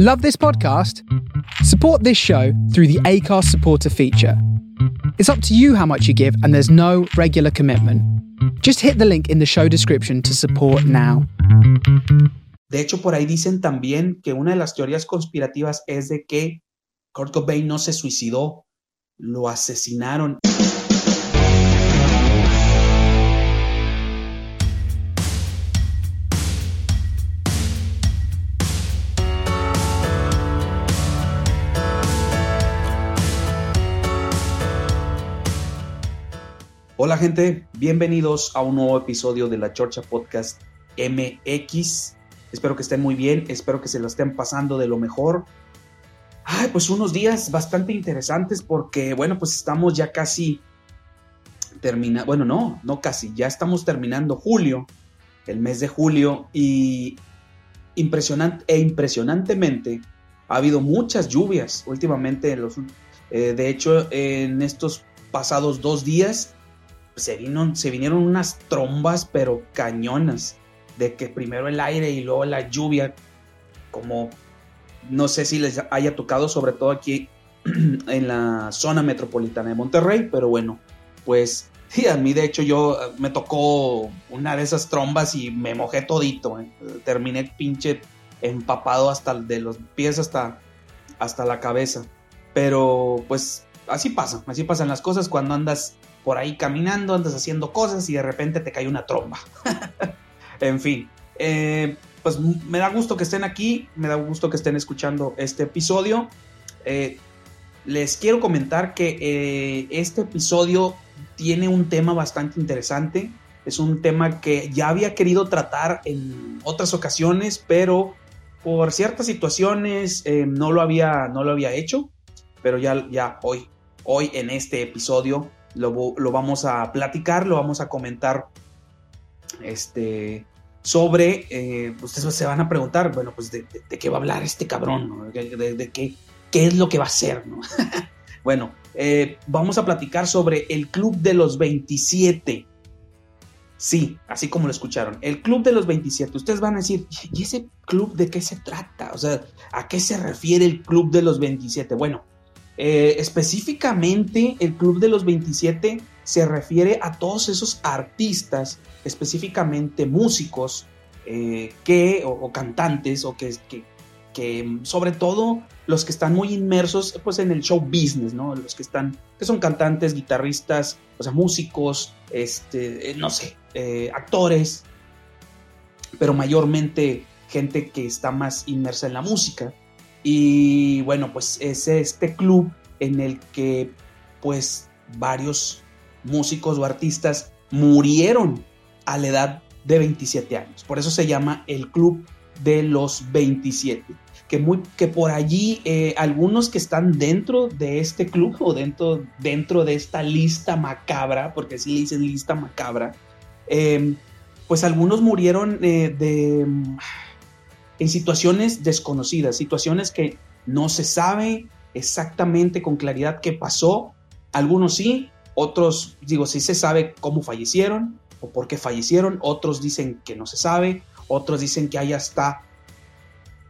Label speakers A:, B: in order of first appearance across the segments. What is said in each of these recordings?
A: Love this podcast? Support this show through the ACARS supporter feature. It's up to you how much you give, and there's no regular commitment. Just hit the link in the show description to support now.
B: De hecho, por ahí dicen también que una de las teorías conspirativas es de que Kurt Cobain no se suicidó, lo asesinaron. Hola gente, bienvenidos a un nuevo episodio de la Chorcha Podcast MX. Espero que estén muy bien, espero que se lo estén pasando de lo mejor. Ay, pues unos días bastante interesantes porque, bueno, pues estamos ya casi terminando, bueno, no, no casi, ya estamos terminando julio, el mes de julio y impresionante e impresionantemente ha habido muchas lluvias últimamente en los, eh, de hecho, en estos pasados dos días se, vino, se vinieron unas trombas, pero cañonas, de que primero el aire y luego la lluvia, como no sé si les haya tocado, sobre todo aquí en la zona metropolitana de Monterrey, pero bueno, pues sí, a mí de hecho yo eh, me tocó una de esas trombas y me mojé todito, eh. terminé pinche empapado hasta de los pies hasta, hasta la cabeza, pero pues así pasa, así pasan las cosas cuando andas por ahí caminando, andas haciendo cosas y de repente te cae una tromba. en fin, eh, pues me da gusto que estén aquí, me da gusto que estén escuchando este episodio. Eh, les quiero comentar que eh, este episodio tiene un tema bastante interesante. Es un tema que ya había querido tratar en otras ocasiones, pero por ciertas situaciones no, lo había, no lo había hecho. Pero ya, ya hoy, hoy en este episodio lo, vamos a platicar, lo vamos a comentar este, sobre, eh, ustedes se van a preguntar, bueno, pues de, qué va a hablar este cabrón, de, qué, qué, es lo que va a hacer, ¿no? bueno, eh, vamos a platicar sobre el Club de los 27. Sí, así como lo escucharon, el Club de los 27. Ustedes van a decir, ¿y ese club de qué se trata? O sea, ¿a qué se refiere el Club de los 27? Bueno, eh, específicamente, el Club de los 27 se refiere a todos esos artistas, específicamente músicos, eh, que, o, cantantes, o que, que, sobre todo los que están muy inmersos pues, en el show business, ¿no? Los que están, que son cantantes, guitarristas, o sea, músicos, este, eh, no sé, actores, pero mayormente gente que está más inmersa en la música. Y bueno, pues es este club en el que pues varios músicos o artistas murieron a la edad de 27 años. Por eso se llama el Club de los 27. Que, muy, que por allí eh, algunos que están dentro de este club o dentro, dentro de esta lista macabra, porque así le dicen lista macabra, em, pues algunos murieron eh, de en situaciones desconocidas, situaciones que no se sabe exactamente con claridad qué pasó. Algunos sí, otros, digo, sí se sabe cómo fallecieron o por qué fallecieron, otros dicen que no se sabe, otros dicen que hay hasta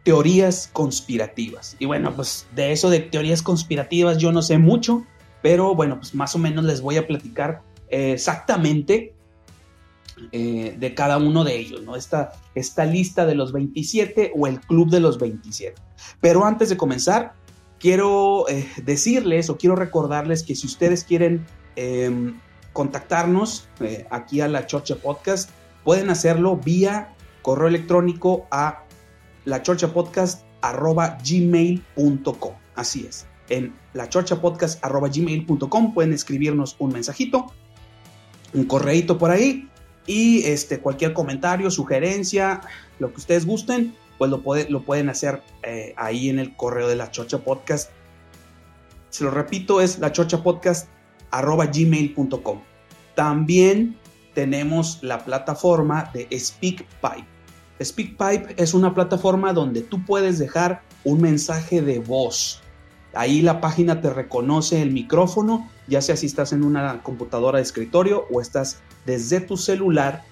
B: teorías conspirativas. Y bueno, pues de eso de teorías conspirativas yo no sé mucho, pero bueno, pues más o menos les voy a platicar exactamente eh, de cada uno de ellos, ¿no? Esta, esta lista de los 27 o el club de los 27. Pero antes de comenzar, quiero eh, decirles o quiero recordarles que si ustedes quieren em, contactarnos eh, aquí a la Chorcha Podcast, pueden hacerlo vía correo electrónico a la. Así es. En la pueden escribirnos un mensajito, un correíto por ahí y este, cualquier comentario, sugerencia, lo que ustedes gusten, pues lo, lo pueden hacer eh, ahí en el correo de la Chocha Podcast. Se lo repito, es la gmail.com. También tenemos la plataforma de SpeakPipe. SpeakPipe es una plataforma donde tú puedes dejar un mensaje de voz. Ahí la página te reconoce el micrófono, ya sea si estás en una computadora de escritorio o estás desde tu celular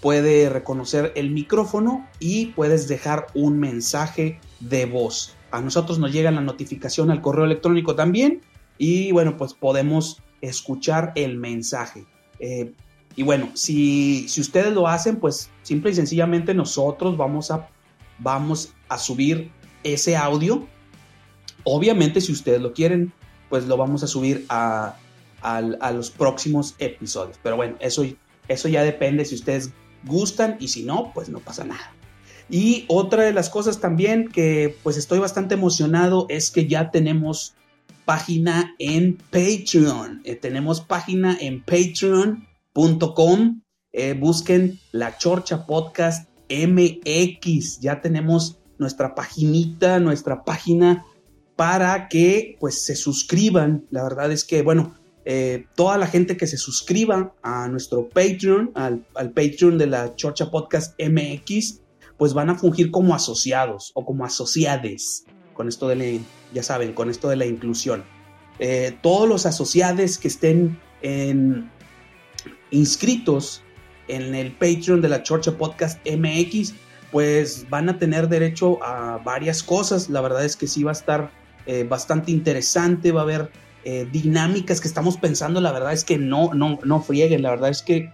B: puede reconocer el micrófono y puedes dejar un mensaje de voz. a nosotros nos llega la notificación al correo electrónico también y bueno, pues podemos escuchar el mensaje. Eh, y bueno, si, si ustedes lo hacen, pues simple y sencillamente nosotros vamos a, vamos a subir ese audio. Obviamente, si ustedes lo quieren, pues lo vamos a subir a, a, los próximos episodios. Pero bueno, eso, eso ya depende si ustedes gustan y si no, pues no pasa nada. Y otra de las cosas también que pues estoy bastante emocionado es que ya tenemos página en Patreon. Eh, tenemos página en patreon.com. Eh, busquen la Chorcha Podcast MX. Ya tenemos nuestra paginita, nuestra página para que pues se suscriban. La verdad es que, bueno, eh, toda la gente que se suscriba a nuestro Patreon, al, Patreon de la Chorcha Podcast MX, pues van a fungir como asociados o como asociades con esto de la, ya saben, con esto de la inclusión. Eh, todos los asociados que estén inscritos en el Patreon de la Chorcha Podcast MX, pues van a tener derecho a varias cosas. La verdad es que sí va a estar eh, bastante interesante, va a haber eh, dinámicas que estamos pensando, la verdad es que no, no, no frieguen, la verdad es que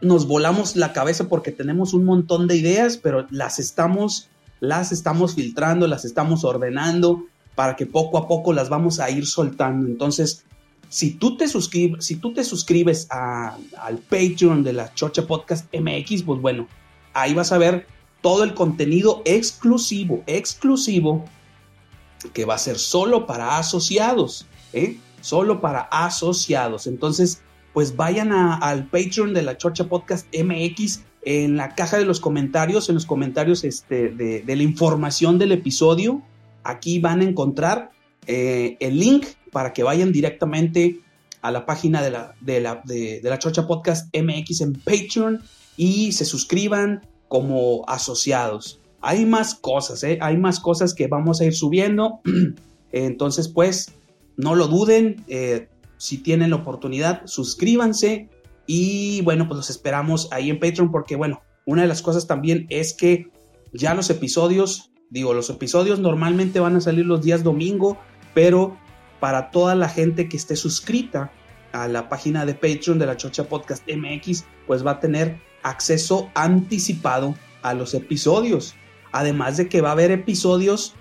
B: nos volamos la cabeza porque tenemos un montón de ideas, pero las estamos, las estamos filtrando, las estamos ordenando para que poco a poco las vamos a ir soltando. Entonces, si tú te suscribes, si tú te suscribes al Patreon de la Chocha Podcast MX, pues bueno, ahí vas a ver todo el contenido exclusivo, exclusivo, que va a ser solo para asociados. ¿Eh? solo para asociados. Entonces, pues vayan al Patreon de la Chorcha Podcast MX en la caja de los comentarios, en los comentarios este, de, la información del episodio. Aquí van a encontrar eh, el link para que vayan directamente a la página de la, de la, de, la Chorcha Podcast MX en Patreon y se suscriban como asociados. Hay más cosas, ¿eh? hay más cosas que vamos a ir subiendo. Entonces, pues, no lo duden, eh, si tienen la oportunidad, suscríbanse y bueno, pues los esperamos ahí en Patreon porque bueno, una de las cosas también es que ya los episodios, digo, los episodios normalmente van a salir los días domingo, pero para toda la gente que esté suscrita a la página de Patreon de la Chocha Podcast MX, pues va a tener acceso anticipado a los episodios. Además de que va a haber episodios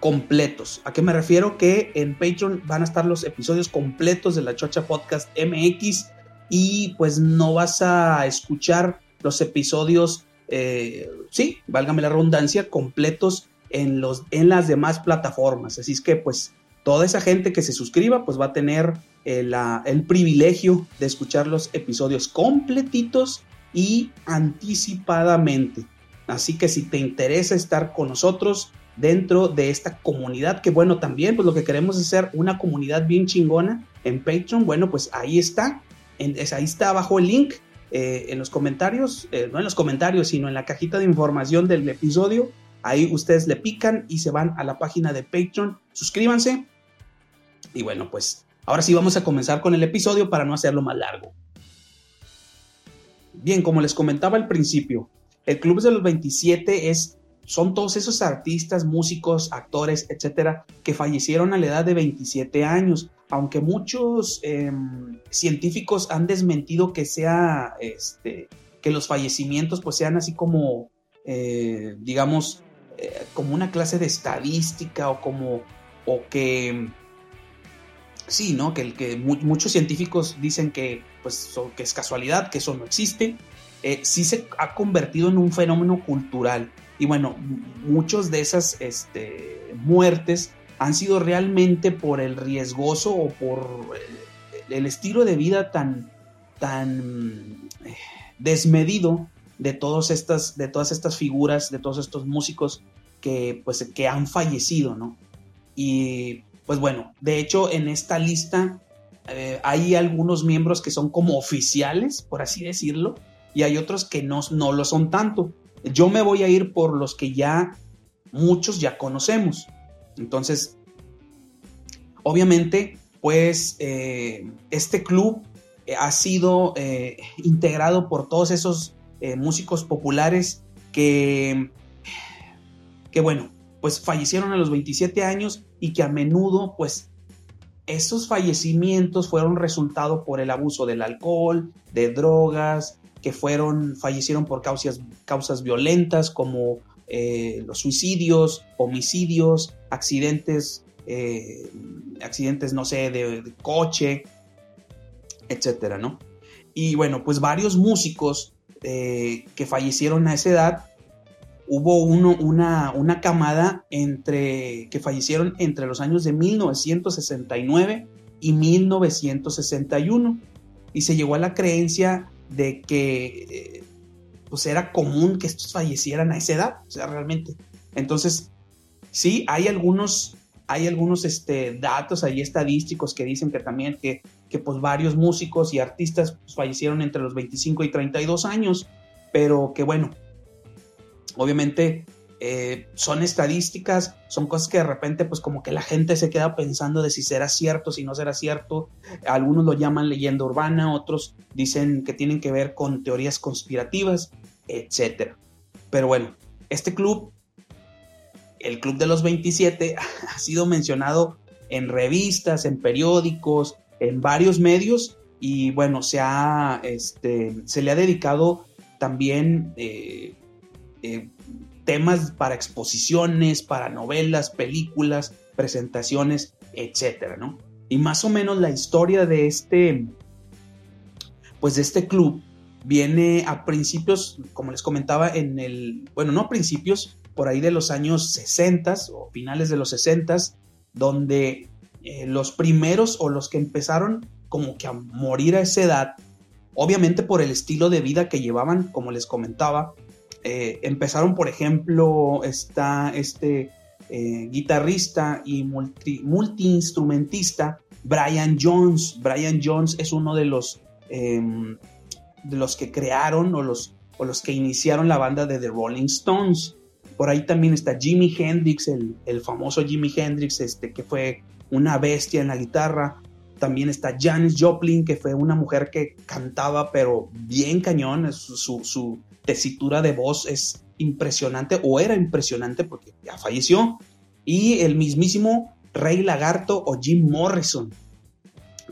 B: completos. ¿A qué me refiero? Que en Patreon van a estar los episodios completos de la Chocha Podcast MX y pues no vas a escuchar los episodios, eh, sí, válgame la redundancia, completos en, los, en las demás plataformas. Así es que pues toda esa gente que se suscriba pues va a tener eh, el privilegio de escuchar los episodios completitos y anticipadamente. Así que si te interesa estar con nosotros, dentro de esta comunidad, que bueno, también pues lo que queremos es ser una comunidad bien chingona en Patreon, bueno, pues ahí está, en, ahí está abajo el link eh, en los comentarios, eh, no en los comentarios, sino en la cajita de información del episodio, ahí ustedes le pican y se van a la página de Patreon, suscríbanse. Y bueno, pues ahora sí vamos a comenzar con el episodio para no hacerlo más largo. Bien, como les comentaba al principio, el Club de los 27 es son todos esos artistas, músicos, actores, etcétera, que fallecieron a la edad de 27 años. Aunque muchos em, científicos han desmentido que sea, este, que los fallecimientos pues sean así como, eh, digamos, eh, como una clase de estadística o como, o que, sí, ¿no? Que, muchos científicos dicen que, pues, que es casualidad, que eso no existe. Eh, sí se ha convertido en un fenómeno cultural y bueno, muchos de esas este, muertes han sido realmente por el riesgoso o por eh, el estilo de vida tan, tan eh, desmedido de, todas estas, de todas estas figuras, de todos estos músicos que, pues, que han fallecido, ¿no? Y pues bueno, de hecho en esta lista eh, hay algunos miembros que son como oficiales, por así decirlo, y hay otros que no, no lo son tanto. Yo me voy a ir por los que ya muchos ya conocemos. Entonces, obviamente, pues eh, este club eh, ha sido eh, integrado por todos esos músicos populares que, que, bueno, pues fallecieron a los 27 años y que a menudo pues esos fallecimientos fueron resultado por el abuso del alcohol, de drogas, que fueron, fallecieron por causas, causas violentas como eh, los suicidios, homicidios, accidentes, eh, accidentes, no sé, de, coche, etcétera, ¿no? Y bueno, pues varios músicos eh, que fallecieron a esa edad hubo uno, una, una camada entre, que fallecieron entre los años de 1969 y 1961. Y se llegó a la creencia de que eh, pues era común que estos fallecieran a esa edad, o sea, realmente. Entonces, sí, hay algunos, hay algunos este, datos ahí estadísticos que dicen que también que, que pues varios músicos y artistas pues, fallecieron entre los 25 y 32 años, pero que bueno, obviamente eh, son estadísticas, son cosas que de repente pues como que la gente se queda pensando de si será cierto, si no será cierto. Algunos lo llaman leyenda urbana, otros dicen que tienen que ver con teorías conspirativas, etc. Pero bueno, este club, el Club de los 27, ha sido mencionado en revistas, en periódicos, en varios medios y bueno, se, ha, este, se le ha dedicado también eh, eh, temas para exposiciones, para novelas, películas, presentaciones, etcétera, ¿no? Y más o menos la historia de este, pues de este club viene a principios, como les comentaba, en el, bueno, no principios, por ahí de los años 60 o finales de los 60, donde eh, los primeros o los que empezaron como que a morir a esa edad, obviamente por el estilo de vida que llevaban, como les comentaba, eh, empezaron, por ejemplo, está este eh, guitarrista y multi, multiinstrumentista Brian Jones. Brian Jones es uno de los, em, de los que crearon o los, o los que iniciaron la banda de The Rolling Stones. Por ahí también está Jimi Hendrix, el, el famoso Jimi Hendrix, este, que fue una bestia en la guitarra. También está Janis Joplin, que fue una mujer que cantaba, pero bien cañón. Su, su, tesitura de voz es impresionante, o era impresionante porque ya falleció. Y el mismísimo Rey Lagarto o Jim Morrison.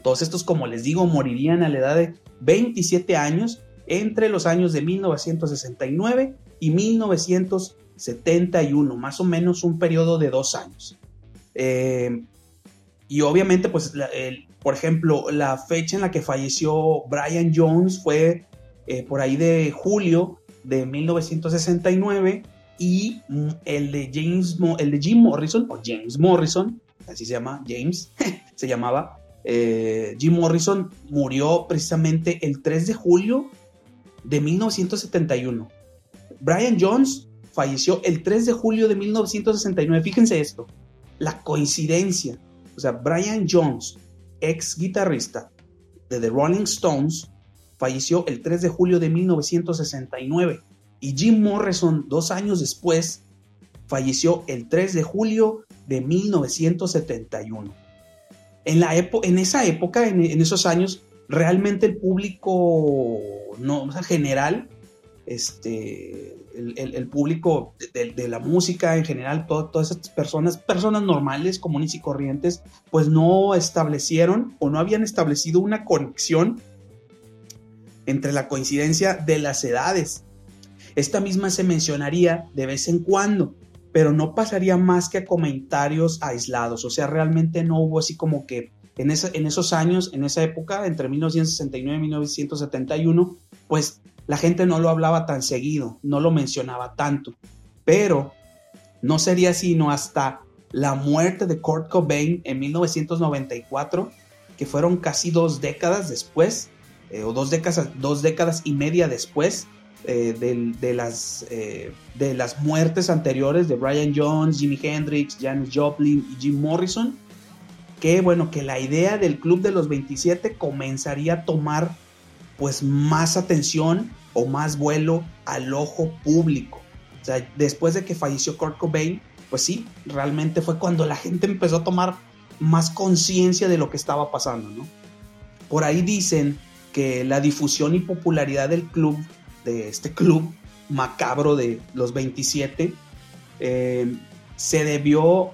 B: Todos estos, como les digo, morirían a la edad de 27 años entre los años de 1969 y 1971, más o menos un periodo de dos años. Eh, y obviamente, pues, el, por ejemplo, la fecha en la que falleció Brian Jones fue eh, por ahí de julio de 1969 y mm, el de James el de Jim Morrison o James Morrison así se llama James se llamaba eh, Jim Morrison murió precisamente el 3 de julio de 1971 Brian Jones falleció el 3 de julio de 1969 fíjense esto la coincidencia. O sea, Brian Jones, ex guitarrista de The Rolling Stones, falleció el 3 de julio de 1969 y Jim Morrison, dos años después, falleció el 3 de julio de 1971. En, la en esa época, en, esos años, realmente el público no, general este, el, público de, la música en general, todas estas personas, personas normales, comunes y corrientes, pues no establecieron o no habían establecido una conexión entre la coincidencia de las edades. Esta misma se mencionaría de vez en cuando, pero no pasaría más que a comentarios aislados, o sea, realmente no hubo así como que en, en esos años, en esa época, entre 1969 y 1971, pues la gente no lo hablaba tan seguido, no lo mencionaba tanto. Pero no sería sino hasta la muerte de Kurt Cobain en 1994, que fueron casi dos décadas después, eh, o dos décadas, dos décadas y media después eh, de, las, eh, de las muertes anteriores de Brian Jones, Jimi Hendrix, Janis Joplin y Jim Morrison, que bueno, que la idea del Club de los 27 comenzaría a tomar pues más atención o más vuelo al ojo público. O sea, después de que falleció Kurt Cobain, pues sí, realmente fue cuando la gente empezó a tomar más conciencia de lo que estaba pasando, ¿no? Por ahí dicen que la difusión y popularidad del club, de este club macabro de los 27, eh, se debió,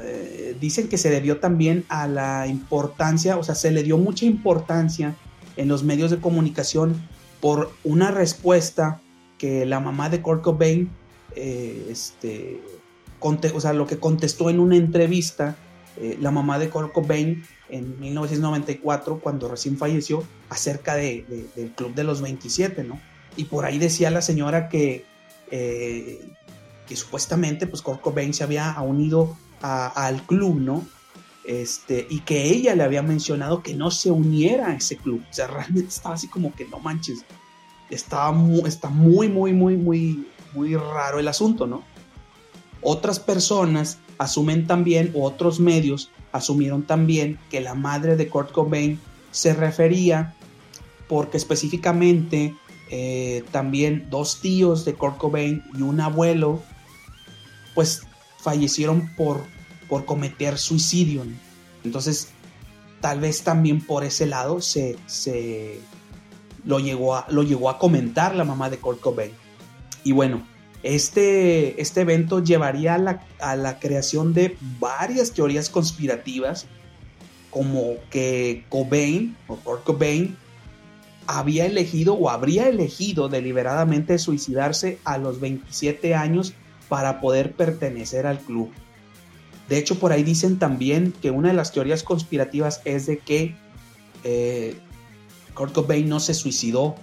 B: eh, dicen que se debió también a la importancia, o sea, se le dio mucha importancia en los medios de comunicación por una respuesta que la mamá de Kurt Cobain, eh, este, o sea, lo que contestó en una entrevista, eh, la mamá de Kurt Cobain en 1994, cuando recién falleció, acerca de, del Club de los 27, ¿no? Y por ahí decía la señora que, eh, que supuestamente, pues Kurt Cobain se había unido al club, ¿no? Este, y que ella le había mencionado que no se uniera a ese club. O sea, realmente estaba así como que no manches. Estaba está muy, muy, muy, muy, muy raro el asunto, ¿no? Otras personas asumen también, o otros medios asumieron también que la madre de Kurt Cobain se refería porque específicamente eh, también dos tíos de Kurt Cobain y un abuelo pues fallecieron por, por cometer suicidio. Entonces tal vez también por ese lado se, se lo, llegó a, lo llegó a comentar la mamá de Kurt Cobain. Y bueno, este, este evento llevaría a la, creación de varias teorías conspirativas, como que Cobain o Kurt Cobain había elegido o habría elegido deliberadamente suicidarse a los 27 años para poder pertenecer al club. De hecho, por ahí dicen también que una de las teorías conspirativas es de que eh, Kurt Cobain no se suicidó,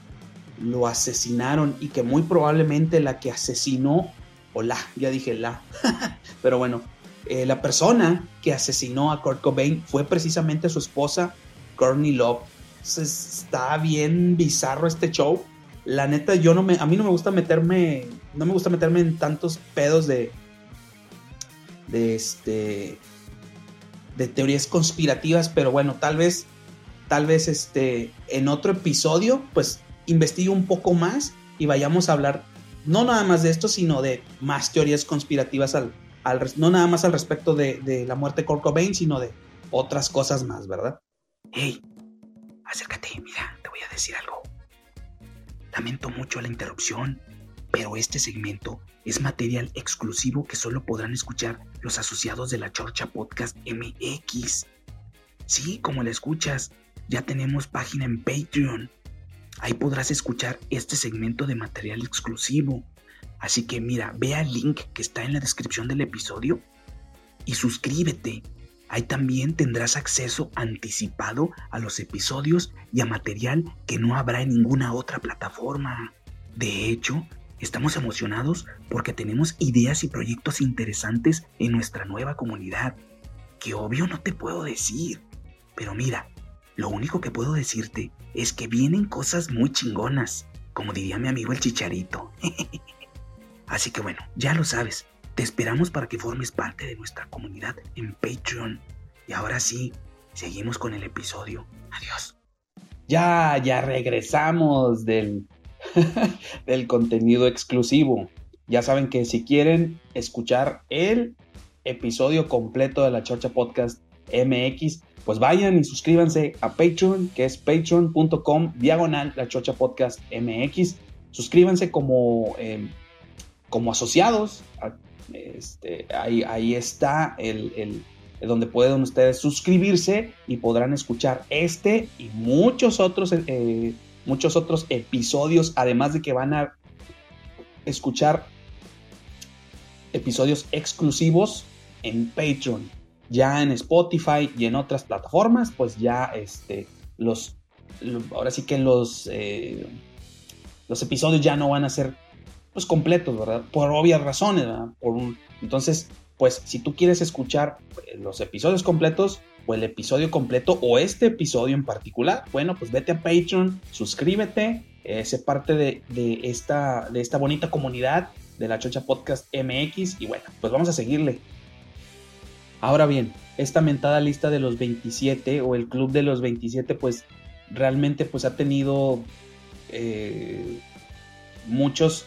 B: lo asesinaron y que muy probablemente la que asesinó, o la, ya dije la, pero bueno, eh, la persona que asesinó a Kurt Cobain fue precisamente su esposa, Courtney Love. está bien bizarro este show. La neta, yo no me, a mí no me gusta meterme, no me gusta meterme en tantos pedos de, de este, de teorías conspirativas, pero bueno, tal vez, tal vez este, en otro episodio, pues investigue un poco más y vayamos a hablar no nada más de esto, sino de más teorías conspirativas al, al no nada más al respecto de, la muerte de Kurt Cobain, sino de otras cosas más, ¿verdad? Hey, acércate, mira, te voy a decir algo. Lamento mucho la interrupción, pero este segmento es material exclusivo que solo podrán escuchar los asociados de la Chorcha Podcast MX. Sí, como la escuchas, ya tenemos página en Patreon Ahí podrás escuchar este segmento de material exclusivo. Así que mira, ve al link que está en la descripción del episodio y suscríbete. Ahí también tendrás acceso anticipado a los episodios y a material que no habrá en ninguna otra plataforma. De hecho, estamos emocionados porque tenemos ideas y proyectos interesantes en nuestra nueva comunidad, que obvio no te puedo decir. Pero mira, lo único que puedo decirte es que vienen cosas muy chingonas, como diría mi amigo el chicharito. Así que bueno, ya lo sabes, te esperamos para que formes parte de nuestra comunidad en Patreon. Y ahora sí, seguimos con el episodio. Adiós. Ya, ya regresamos del, del contenido exclusivo. Ya saben que si quieren escuchar el episodio completo de la Chorcha Podcast MX, pues vayan y suscríbanse a Patreon, que es patreon.com diagonal la chocha podcast MX. Suscríbanse como, em, como asociados. Este, ahí, ahí está el, donde pueden ustedes suscribirse y podrán escuchar este y muchos otros, eh, muchos otros episodios, además de que van a escuchar episodios exclusivos en Patreon ya en Spotify y en otras plataformas, pues ya este, los, ahora sí que los, eh, los episodios ya no van a ser pues completos, ¿verdad? Por obvias razones, ¿verdad? Por un, entonces, pues si tú quieres escuchar eh, los episodios completos o el episodio completo o este episodio en particular, bueno, pues vete a Patreon, suscríbete, eh, sé parte de, de, esta, de esta bonita comunidad de la Chocha Podcast MX y bueno, pues vamos a seguirle. Ahora bien, esta mentada lista de los 27 o el club de los 27 pues realmente pues ha tenido eh, muchos,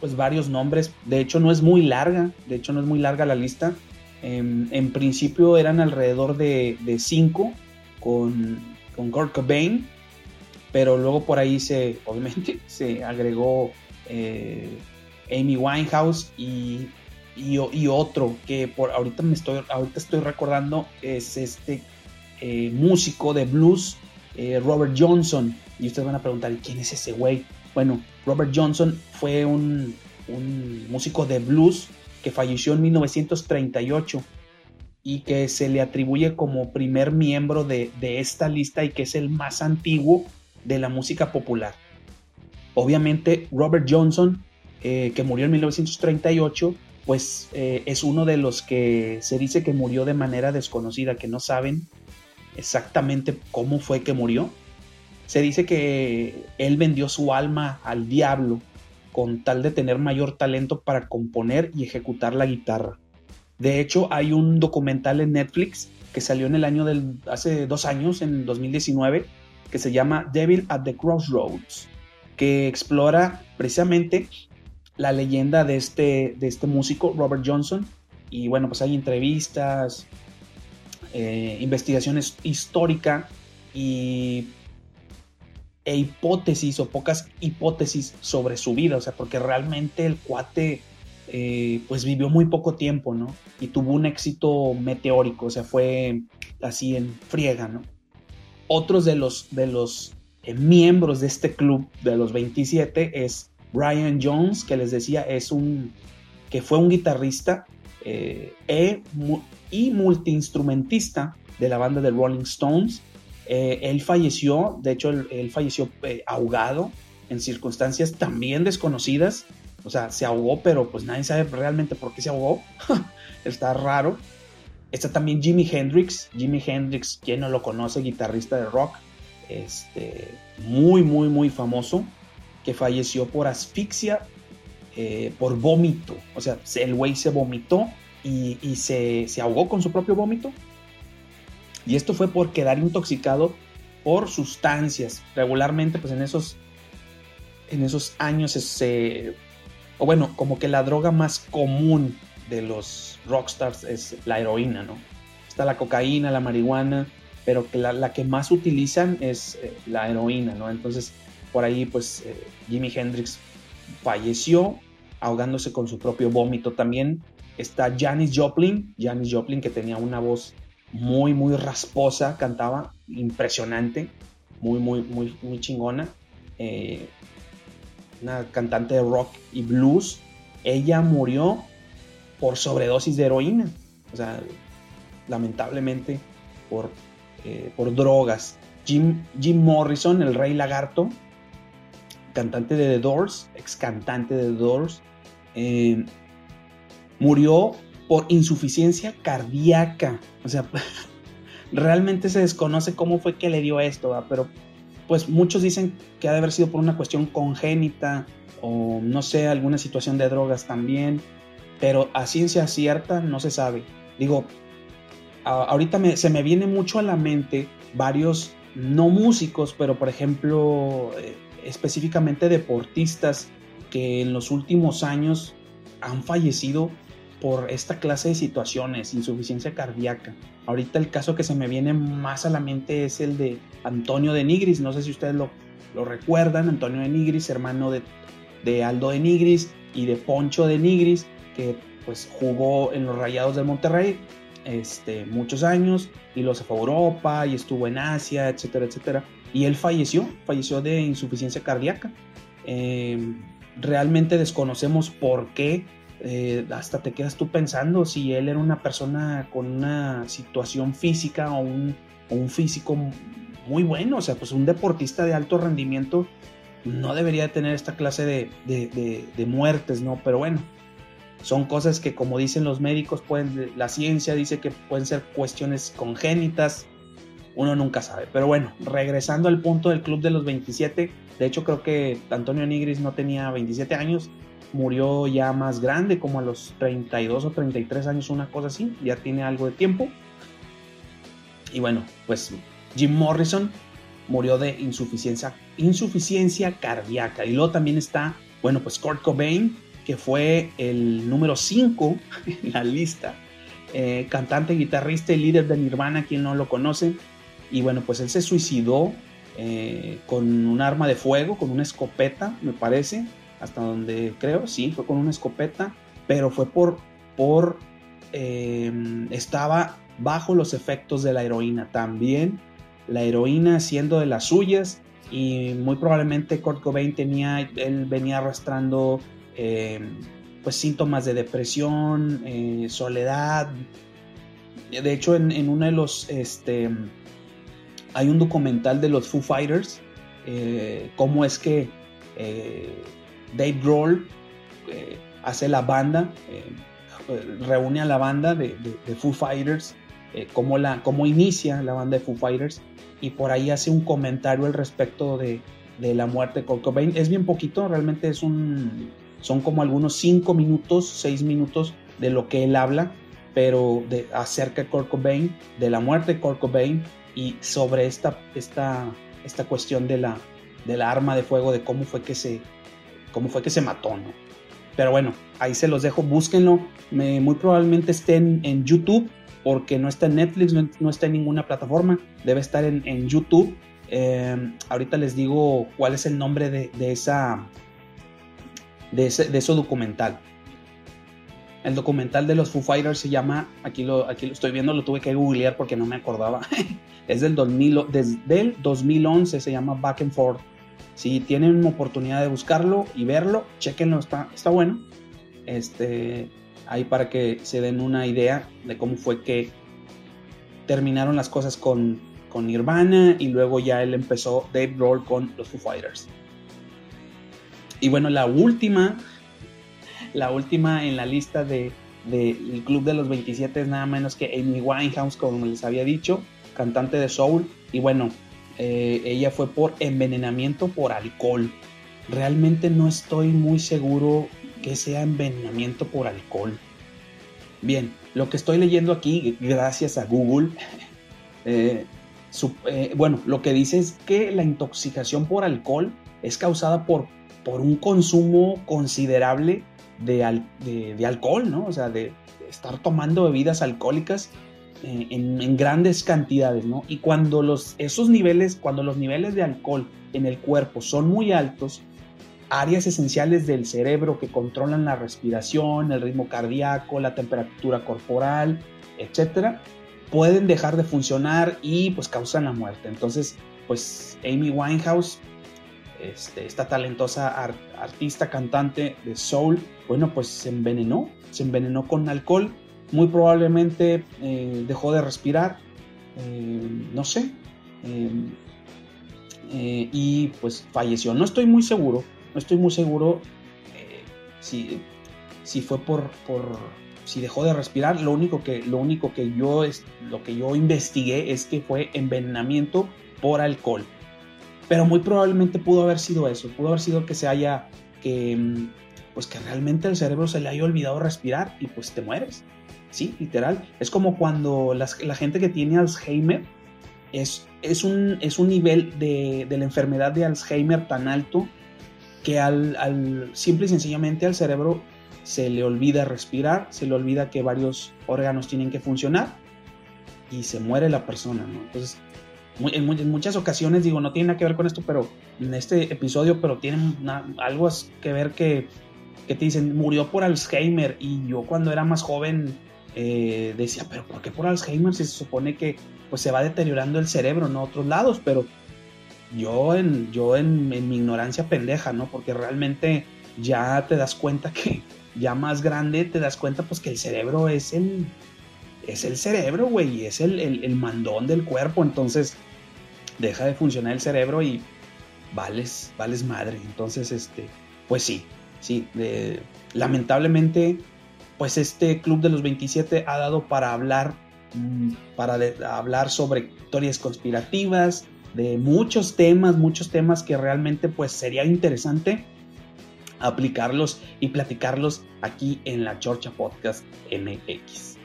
B: pues varios nombres. De hecho no es muy larga, de hecho no es muy larga la lista. En principio eran alrededor de 5 con, con Kurt Cobain, pero luego por ahí se, obviamente, se agregó eh, Amy Winehouse y y, otro que por ahorita me estoy, ahorita estoy recordando es este eh, músico de blues, eh, Robert Johnson. Y ustedes van a preguntar, ¿quién es ese güey? Bueno, Robert Johnson fue un, músico de blues que falleció en 1938 y que se le atribuye como primer miembro de, esta lista y que es el más antiguo de la música popular. Obviamente Robert Johnson, eh, que murió en 1938, pues eh, es uno de los que se dice que murió de manera desconocida, que no saben exactamente cómo fue que murió. Se dice que él vendió su alma al diablo con tal de tener mayor talento para componer y ejecutar la guitarra. De hecho, hay un documental en Netflix que salió en el año del, hace dos años, en 2019, que se llama Devil at the Crossroads, que explora precisamente la leyenda de este, de este músico, Robert Johnson. Y bueno, pues hay entrevistas, eh, investigaciones histórica y, e hipótesis o pocas hipótesis sobre su vida. O sea, porque realmente el cuate eh, pues vivió muy poco tiempo, ¿no? Y tuvo un éxito meteórico, o sea, fue así en friega, ¿no? Otros de los, de los eh, miembros de este club de los 27 es Brian Jones, que les decía, es un que fue un guitarrista eh, e, y multiinstrumentista de la banda de Rolling Stones. Eh, él falleció, de hecho, él, falleció eh, ahogado en circunstancias también desconocidas. O sea, se ahogó, pero pues nadie sabe realmente por qué se ahogó. Está raro. Está también Jimi Hendrix. Jimi Hendrix, quien no lo conoce, guitarrista de rock. Este, muy, muy, muy famoso que falleció por asfixia, eh, por vómito. O sea, el güey se vomitó y, se, ahogó con su propio vómito. Y esto fue por quedar intoxicado por sustancias. Regularmente, pues en esos, en esos años, o bueno, como que la droga más común de los rockstars es la heroína, ¿no? Está la cocaína, la marihuana, pero que la, que más utilizan es eh, la heroína, ¿no? Entonces, por ahí, pues, eh, Jimi Hendrix falleció ahogándose con su propio vómito. También está Janis Joplin, Janis Joplin que tenía una voz muy, muy rasposa, cantaba impresionante, muy, muy, muy, muy chingona. Eh, una cantante de rock y blues. Ella murió por sobredosis de heroína. O sea, lamentablemente por, eh, por drogas. Jim, Jim Morrison, el rey lagarto, cantante de The Doors, ex cantante de The Doors, eh, murió por insuficiencia cardíaca. O sea, realmente se desconoce cómo fue que le dio esto, pero pues muchos dicen que ha de haber sido por una cuestión congénita o no sé, alguna situación de drogas también, pero a ciencia cierta no se sabe. Digo, ahorita se me viene mucho a la mente varios no músicos, pero por ejemplo, eh, específicamente deportistas que en los últimos años han fallecido por esta clase de situaciones, insuficiencia cardíaca. Ahorita el caso que se me viene más a la mente es el de Antonio de Nigris, no sé si ustedes lo, lo recuerdan, Antonio de Nigris, hermano de, de, Aldo de Nigris y de Poncho de Nigris, que pues jugó en los Rayados del Monterrey este, muchos años y los a Europa y estuvo en Asia, etcétera, etcétera. Y él falleció, falleció de insuficiencia cardíaca. Em, realmente desconocemos por qué. Eh, hasta te quedas tú pensando si él era una persona con una situación física o un, un físico muy bueno, o sea, pues un deportista de alto rendimiento no debería tener esta clase de, de, de muertes, ¿no? Pero bueno, son cosas que como dicen los médicos, pueden, la ciencia dice que pueden ser cuestiones congénitas, uno nunca sabe. Pero bueno, regresando al punto del club de los 27, de hecho creo que Antonio Nigris no tenía 27 años, murió ya más grande, como a los 32 o 33 años, una cosa así, ya tiene algo de tiempo. Y bueno, pues Jim Morrison murió de insuficiencia, insuficiencia cardíaca. Y luego también está, bueno, pues Kurt Cobain, que fue el número 5 en la lista. Eh, cantante, guitarrista y líder de Nirvana, quien no lo conoce. Y bueno, pues él se suicidó eh, con un arma de fuego, con una escopeta, me parece, hasta donde creo, sí, fue con una escopeta, pero fue por por... Eh, estaba bajo los efectos de la heroína también. La heroína haciendo de las suyas y muy probablemente Kurt Cobain tenía, él venía arrastrando eh, pues síntomas de depresión, eh, soledad. De hecho, en, uno de los, este, hay un documental de los Foo Fighters, cómo es que Dave Grohl hace la banda, reúne a la banda de, Foo Fighters, cómo, la, cómo inicia la banda de Foo Fighters y por ahí hace un comentario al respecto de, la muerte de Kurt Cobain. Es bien poquito, realmente es un, son como algunos 5 minutos, 6 minutos de lo que él habla, pero de, acerca de Kurt Cobain, de la muerte de Kurt Cobain y sobre esta, esta, esta cuestión de la, de la arma de fuego, de cómo fue que se, cómo fue que se mató, ¿no? Pero bueno, ahí se los dejo, búsquenlo. muy probablemente estén en YouTube porque no está en Netflix, no, está en ninguna plataforma, debe estar en, YouTube. Em, ahorita les digo cuál es el nombre de, esa, de ese, de documental. El documental de los Foo Fighters se llama, aquí lo, aquí lo estoy viendo, lo tuve que googlear porque no me acordaba. es del, 2000, desde el 2011, se llama Back and Forth. Si tienen oportunidad de buscarlo y verlo, chequenlo, está, está bueno. Este, ahí para que se den una idea de cómo fue que terminaron las cosas con, con Nirvana y luego ya él empezó Dave Grohl con los Foo Fighters. Y bueno, la última, la última en la lista del de, Club de los 27 es nada menos que Amy Winehouse, como les había dicho, cantante de soul. Y bueno, eh, ella fue por envenenamiento por alcohol. Realmente no estoy muy seguro que sea envenenamiento por alcohol. Bien, lo que estoy leyendo aquí, gracias a Google, eh, eh, bueno, lo que dice es que la intoxicación por alcohol es causada por, por un consumo considerable de, de, alcohol, ¿no? O sea, de, estar tomando bebidas alcohólicas en, en, grandes cantidades, ¿no? Y cuando los, esos niveles, cuando los niveles de alcohol en el cuerpo son muy altos, áreas esenciales del cerebro que controlan la respiración, el ritmo cardíaco, la temperatura corporal, etcétera, pueden dejar de funcionar y pues causan la muerte. Entonces, pues Amy Winehouse, este, esta talentosa artista, cantante de soul, bueno, pues se envenenó, se envenenó con alcohol, muy probablemente eh, dejó de respirar, eh, no sé, eh, y pues falleció. No estoy muy seguro, no estoy muy seguro si, si fue por, por, si dejó de respirar. Lo único que, lo único que yo es, lo que yo investigué es que fue envenenamiento por alcohol. Pero muy probablemente pudo haber sido eso. Pudo haber sido que se haya que pues que realmente el cerebro se le haya olvidado respirar y pues te mueres. Sí, literal. Es como cuando la gente que tiene Alzheimer es, es, un, es un nivel de, de la enfermedad de Alzheimer tan alto que al, simple y sencillamente al cerebro se le olvida respirar, se le olvida que varios órganos tienen que funcionar y se muere la persona. Entonces, en, muchas ocasiones, digo, no tiene nada que ver con esto, pero en este episodio, pero tiene algo que ver que, que, te dicen, murió por Alzheimer y yo cuando era más joven eh, decía, pero ¿por qué por Alzheimer si se supone que pues se va deteriorando el cerebro, no otros lados? Pero yo en, yo en, mi ignorancia pendeja, ¿no? Porque realmente ya te das cuenta que ya más grande te das cuenta pues que el cerebro es el, es el cerebro, güey, es el, el, mandón del cuerpo, entonces deja de funcionar el cerebro y vales, vales madre. Entonces, este, pues sí, sí, lamentablemente, pues este Club de los 27 ha dado para hablar, mm, para hablar sobre historias conspirativas, de muchos temas, muchos temas que realmente pues sería interesante aplicarlos y platicarlos aquí en la Chorcha Podcast MX.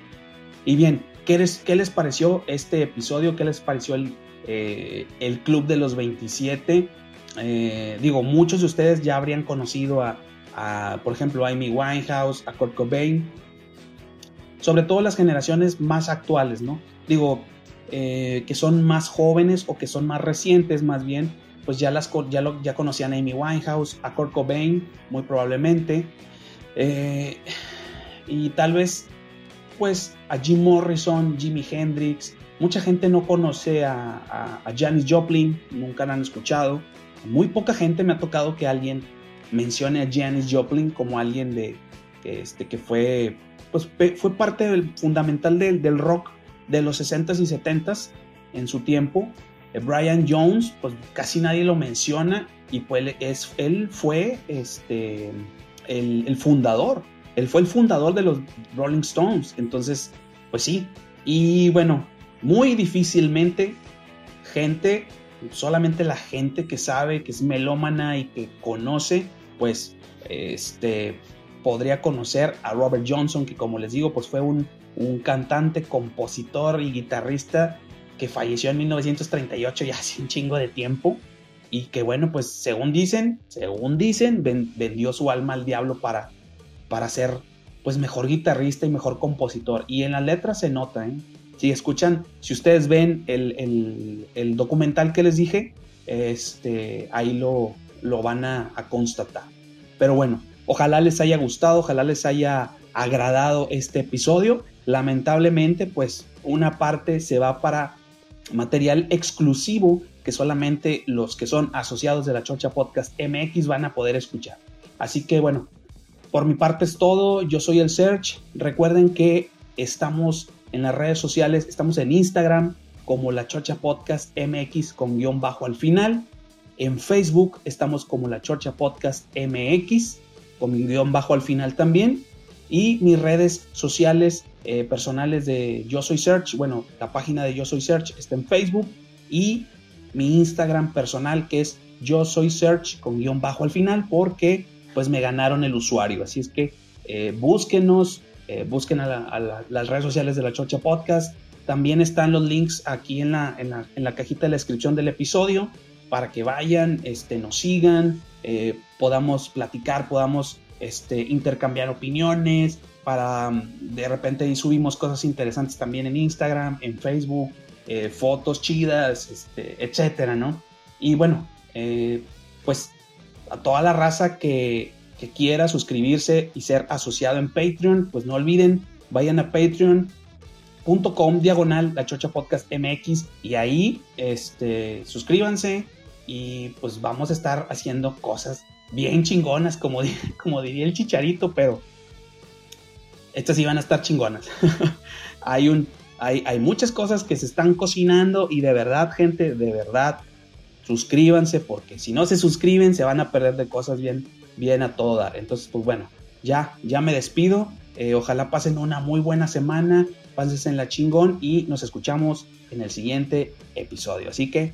B: Y bien, ¿qué les, qué les pareció este episodio? ¿Qué les pareció el, eh, el Club de los 27? Eh, digo, muchos de ustedes ya habrían conocido a, a, por ejemplo, a Amy Winehouse, a Kurt Cobain, sobre todo las generaciones más actuales, ¿no? Digo, eh, que son más jóvenes o que son más recientes más bien, pues ya, las, ya, lo, ya conocían a Amy Winehouse, a Kurt Cobain, muy probablemente. Eh, y tal vez pues a Jim Morrison, Jimi Hendrix. Mucha gente no conoce a, a, Janis Joplin, nunca la han escuchado. Muy poca gente me ha tocado que alguien mencione a Janis Joplin como alguien de, este, que fue, pues, fue parte del, fundamental del, del rock de los 60s y 70s en su tiempo. Eh, Brian Jones, pues casi nadie lo menciona y pues es, él fue este, el, el, fundador, él fue el fundador de los Rolling Stones, entonces, pues sí, y bueno, muy difícilmente gente, solamente la gente que sabe, que es melómana y que conoce, pues, este, podría conocer a Robert Johnson, que como les digo, pues fue un, un cantante, compositor y guitarrista que falleció en 1938, ya hace un chingo de tiempo, y que bueno, pues según dicen, según dicen, vendió su alma al diablo para, para ser pues mejor guitarrista y mejor compositor. Y en la letra se nota, ¿eh? Si escuchan, si ustedes ven el, el, documental que les dije, este, ahí lo, lo van a, a constatar. Pero bueno, ojalá les haya gustado, ojalá les haya agradado este episodio. Lamentablemente, pues una parte se va para material exclusivo que solamente los que son asociados de la Chocha Podcast MX van a poder escuchar. Así que bueno, por mi parte es todo. Yo soy el Search. Recuerden que estamos en las redes sociales, estamos en Instagram como la Chocha Podcast MX con guion bajo al final. En Facebook estamos como la Chocha Podcast MX con guion bajo al final también. Y mis redes sociales eh, personales de Yo Soy Search, bueno, la página de Yo Soy Search está en Facebook y mi Instagram personal que es Yo Soy Search con guion bajo al final porque pues me ganaron el usuario. Así es que eh, búsquenos, eh, busquen a, las redes sociales de la Chocha Podcast. También están los links aquí en la, en la, en la cajita de la descripción del episodio para que vayan, este, nos sigan, podamos platicar, podamos este, intercambiar opiniones, para mm, de repente subimos cosas interesantes también en Instagram, en Facebook, eh, fotos chidas, este, etcétera, ¿no? Y bueno, eh, pues a toda la raza que, quiera suscribirse y ser asociado en Patreon, pues no olviden, vayan a patreon.com diagonal la chocha podcast mx y ahí este, suscríbanse y pues vamos a estar haciendo cosas bien chingonas, como, como diría el chicharito, pero estas iban a estar chingonas. hay, un, hay, hay muchas cosas que se están cocinando y de verdad, gente, de verdad, suscríbanse porque si no se suscriben se van a perder de cosas bien, bien a todo dar. Entonces, pues bueno, ya, ya me despido. Eh, ojalá pasen una muy buena semana, pásense en la chingón y nos escuchamos en el siguiente episodio. Así que